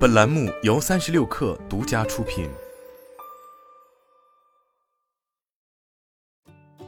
本栏目由三十六氪独家出品。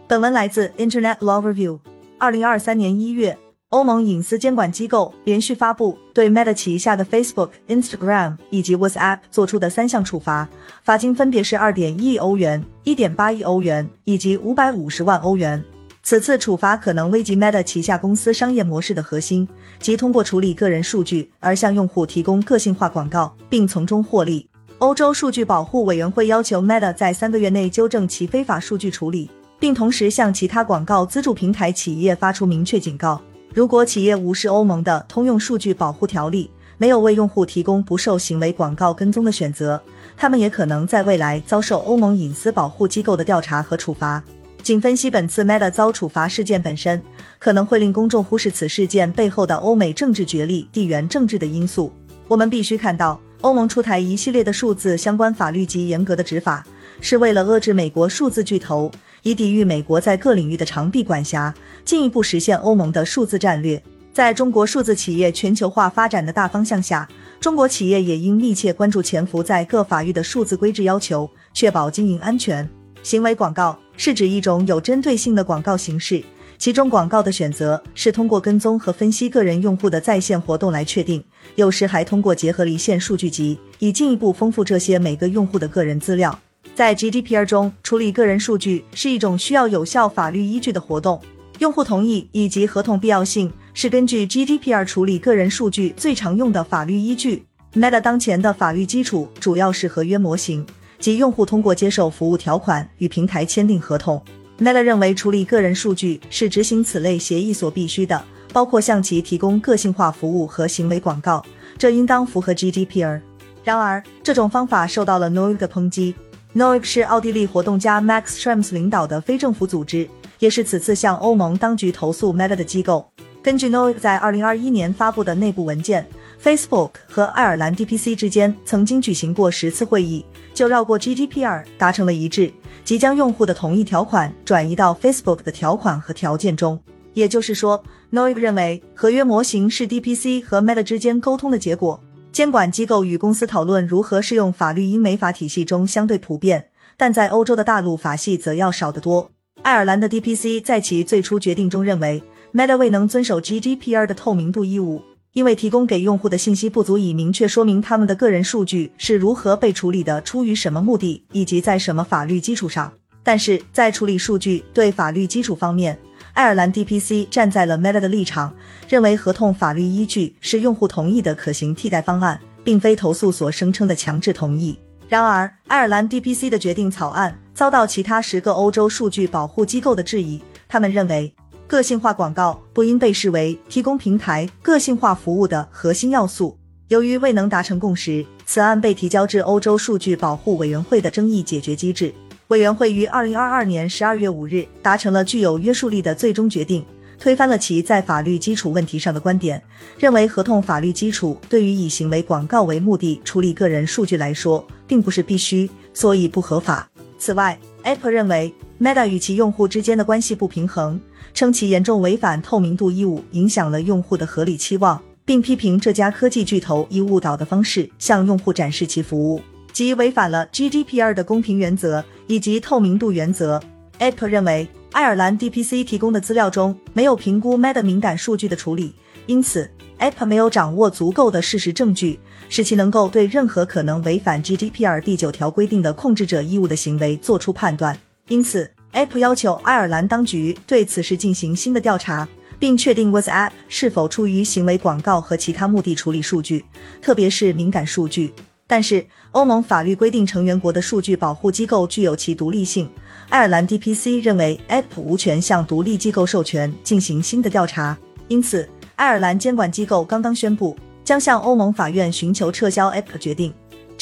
本文来自 Internet Law Review。二零二三年一月，欧盟隐私监管机构连续发布对 Meta 旗下的 Facebook、Instagram 以及 WhatsApp 做出的三项处罚，罚金分别是二点一亿欧元、一点八亿欧元以及五百五十万欧元。此次处罚可能危及 Meta 旗下公司商业模式的核心，即通过处理个人数据而向用户提供个性化广告，并从中获利。欧洲数据保护委员会要求 Meta 在三个月内纠正其非法数据处理，并同时向其他广告资助平台企业发出明确警告：如果企业无视欧盟的通用数据保护条例，没有为用户提供不受行为广告跟踪的选择，他们也可能在未来遭受欧盟隐私保护机构的调查和处罚。仅分析本次 Meta 遭处罚事件本身，可能会令公众忽视此事件背后的欧美政治角力、地缘政治的因素。我们必须看到，欧盟出台一系列的数字相关法律及严格的执法，是为了遏制美国数字巨头，以抵御美国在各领域的长臂管辖，进一步实现欧盟的数字战略。在中国数字企业全球化发展的大方向下，中国企业也应密切关注潜伏在各法域的数字规制要求，确保经营安全。行为广告。是指一种有针对性的广告形式，其中广告的选择是通过跟踪和分析个人用户的在线活动来确定，有时还通过结合离线数据集，以进一步丰富这些每个用户的个人资料。在 GDPR 中，处理个人数据是一种需要有效法律依据的活动，用户同意以及合同必要性是根据 GDPR 处理个人数据最常用的法律依据。Meta 当前的法律基础主要是合约模型。即用户通过接受服务条款与平台签订合同。Meta 认为处理个人数据是执行此类协议所必须的，包括向其提供个性化服务和行为广告，这应当符合 GDPR。然而，这种方法受到了 Noig 的抨击。Noig 是奥地利活动家 Max Schrems 领导的非政府组织，也是此次向欧盟当局投诉 Meta 的机构。根据 Noig 在2021年发布的内部文件。Facebook 和爱尔兰 DPC 之间曾经举行过十次会议，就绕过 GDPR 达成了一致，即将用户的同意条款转移到 Facebook 的条款和条件中。也就是说，Noig 认为合约模型是 DPC 和 Meta 之间沟通的结果。监管机构与公司讨论如何适用法律英美法体系中相对普遍，但在欧洲的大陆法系则要少得多。爱尔兰的 DPC 在其最初决定中认为 Meta 未能遵守 GDPR 的透明度义务。因为提供给用户的信息不足以明确说明他们的个人数据是如何被处理的、出于什么目的以及在什么法律基础上。但是在处理数据对法律基础方面，爱尔兰 DPC 站在了 Meta 的立场，认为合同法律依据是用户同意的可行替代方案，并非投诉所声称的强制同意。然而，爱尔兰 DPC 的决定草案遭到其他十个欧洲数据保护机构的质疑，他们认为。个性化广告不应被视为提供平台个性化服务的核心要素。由于未能达成共识，此案被提交至欧洲数据保护委员会的争议解决机制委员会于二零二二年十二月五日达成了具有约束力的最终决定，推翻了其在法律基础问题上的观点，认为合同法律基础对于以行为广告为目的处理个人数据来说并不是必须，所以不合法。此外，Apple 认为 Meta 与其用户之间的关系不平衡。称其严重违反透明度义务，影响了用户的合理期望，并批评这家科技巨头以误导的方式向用户展示其服务，即违反了 GDPR 的公平原则以及透明度原则。Apple 认为，爱尔兰 DPC 提供的资料中没有评估 Meta 敏感数据的处理，因此 Apple 没有掌握足够的事实证据，使其能够对任何可能违反 GDPR 第九条规定的控制者义务的行为作出判断。因此。Apple 要求爱尔兰当局对此事进行新的调查，并确定 WhatsApp 是否出于行为广告和其他目的处理数据，特别是敏感数据。但是，欧盟法律规定成员国的数据保护机构具有其独立性。爱尔兰 DPC 认为 Apple 无权向独立机构授权进行新的调查，因此，爱尔兰监管机构刚刚宣布将向欧盟法院寻求撤销 Apple 决定。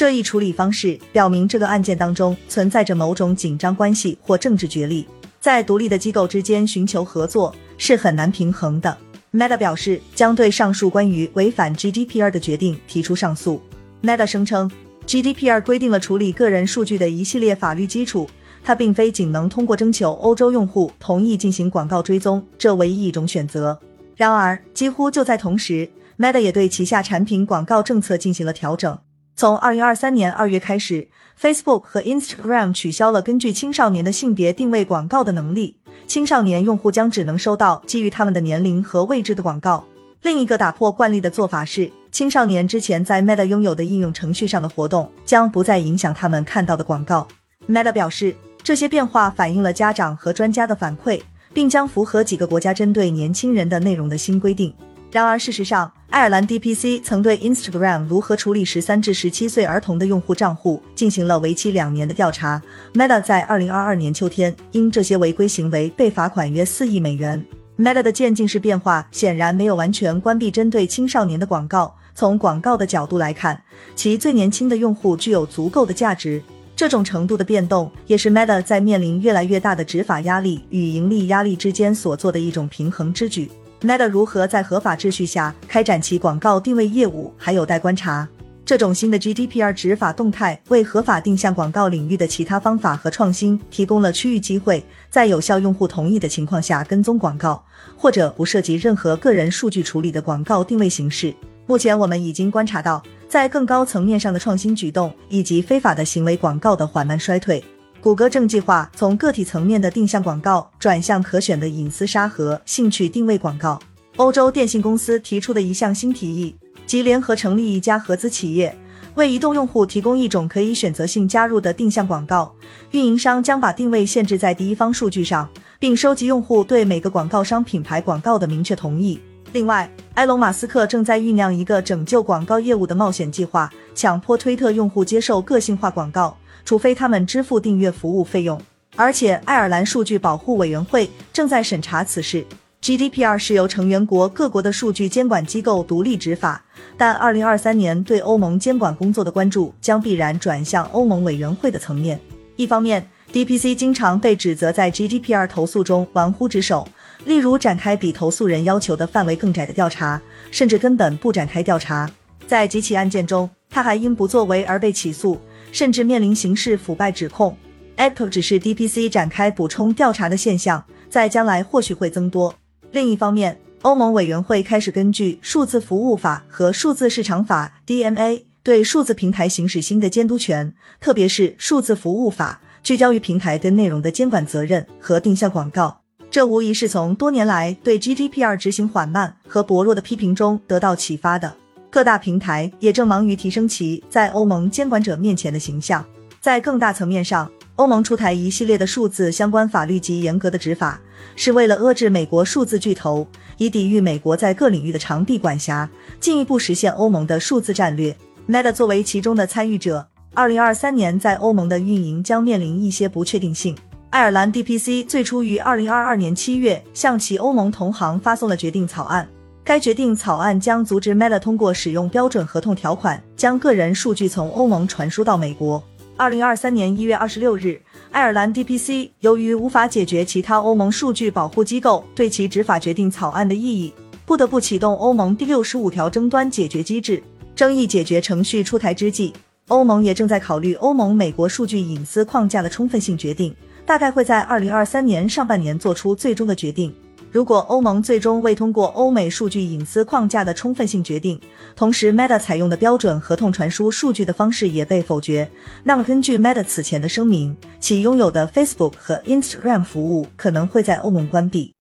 这一处理方式表明，这个案件当中存在着某种紧张关系或政治角力，在独立的机构之间寻求合作是很难平衡的。Meta 表示将对上述关于违反 GDPR 的决定提出上诉。Meta 声称，GDPR 规定了处理个人数据的一系列法律基础，它并非仅能通过征求欧洲用户同意进行广告追踪这唯一一种选择。然而，几乎就在同时。Meta 也对旗下产品广告政策进行了调整。从二零二三年二月开始，Facebook 和 Instagram 取消了根据青少年的性别定位广告的能力，青少年用户将只能收到基于他们的年龄和位置的广告。另一个打破惯例的做法是，青少年之前在 Meta 拥有的应用程序上的活动将不再影响他们看到的广告。Meta 表示，这些变化反映了家长和专家的反馈，并将符合几个国家针对年轻人的内容的新规定。然而，事实上，爱尔兰 DPC 曾对 Instagram 如何处理十三至十七岁儿童的用户账户进行了为期两年的调查。Meta 在二零二二年秋天因这些违规行为被罚款约四亿美元。Meta 的渐进式变化显然没有完全关闭针对青少年的广告。从广告的角度来看，其最年轻的用户具有足够的价值。这种程度的变动，也是 Meta 在面临越来越大的执法压力与盈利压力之间所做的一种平衡之举。Meta 如何在合法秩序下开展其广告定位业务，还有待观察。这种新的 GDPR 执法动态为合法定向广告领域的其他方法和创新提供了区域机会，在有效用户同意的情况下跟踪广告，或者不涉及任何个人数据处理的广告定位形式。目前，我们已经观察到，在更高层面上的创新举动以及非法的行为广告的缓慢衰退。谷歌正计划从个体层面的定向广告转向可选的隐私沙盒兴趣定位广告。欧洲电信公司提出的一项新提议，即联合成立一家合资企业，为移动用户提供一种可以选择性加入的定向广告。运营商将把定位限制在第一方数据上，并收集用户对每个广告商品牌广告的明确同意。另外，埃隆·马斯克正在酝酿一个拯救广告业务的冒险计划，强迫推特用户接受个性化广告。除非他们支付订阅服务费用，而且爱尔兰数据保护委员会正在审查此事。GDPR 是由成员国各国的数据监管机构独立执法，但2023年对欧盟监管工作的关注将必然转向欧盟委员会的层面。一方面，DPC 经常被指责在 GDPR 投诉中玩忽职守，例如展开比投诉人要求的范围更窄的调查，甚至根本不展开调查。在几起案件中，他还因不作为而被起诉。甚至面临刑事腐败指控。Apple 只是 DPC 展开补充调查的现象，在将来或许会增多。另一方面，欧盟委员会开始根据数字服务法和数字市场法 （DMA） 对数字平台行使新的监督权，特别是数字服务法聚焦于平台对内容的监管责任和定向广告。这无疑是从多年来对 GDPR 执行缓慢和薄弱的批评中得到启发的。各大平台也正忙于提升其在欧盟监管者面前的形象。在更大层面上，欧盟出台一系列的数字相关法律及严格的执法，是为了遏制美国数字巨头，以抵御美国在各领域的长臂管辖，进一步实现欧盟的数字战略。Meta 作为其中的参与者，二零二三年在欧盟的运营将面临一些不确定性。爱尔兰 DPC 最初于二零二二年七月向其欧盟同行发送了决定草案。该决定草案将阻止 Meta 通过使用标准合同条款将个人数据从欧盟传输到美国。二零二三年一月二十六日，爱尔兰 DPC 由于无法解决其他欧盟数据保护机构对其执法决定草案的异议，不得不启动欧盟第六十五条争端解决机制。争议解决程序出台之际，欧盟也正在考虑欧盟美国数据隐私框架的充分性决定，大概会在二零二三年上半年做出最终的决定。如果欧盟最终未通过欧美数据隐私框架的充分性决定，同时 Meta 采用的标准合同传输数据的方式也被否决，那么根据 Meta 此前的声明，其拥有的 Facebook 和 Instagram 服务可能会在欧盟关闭。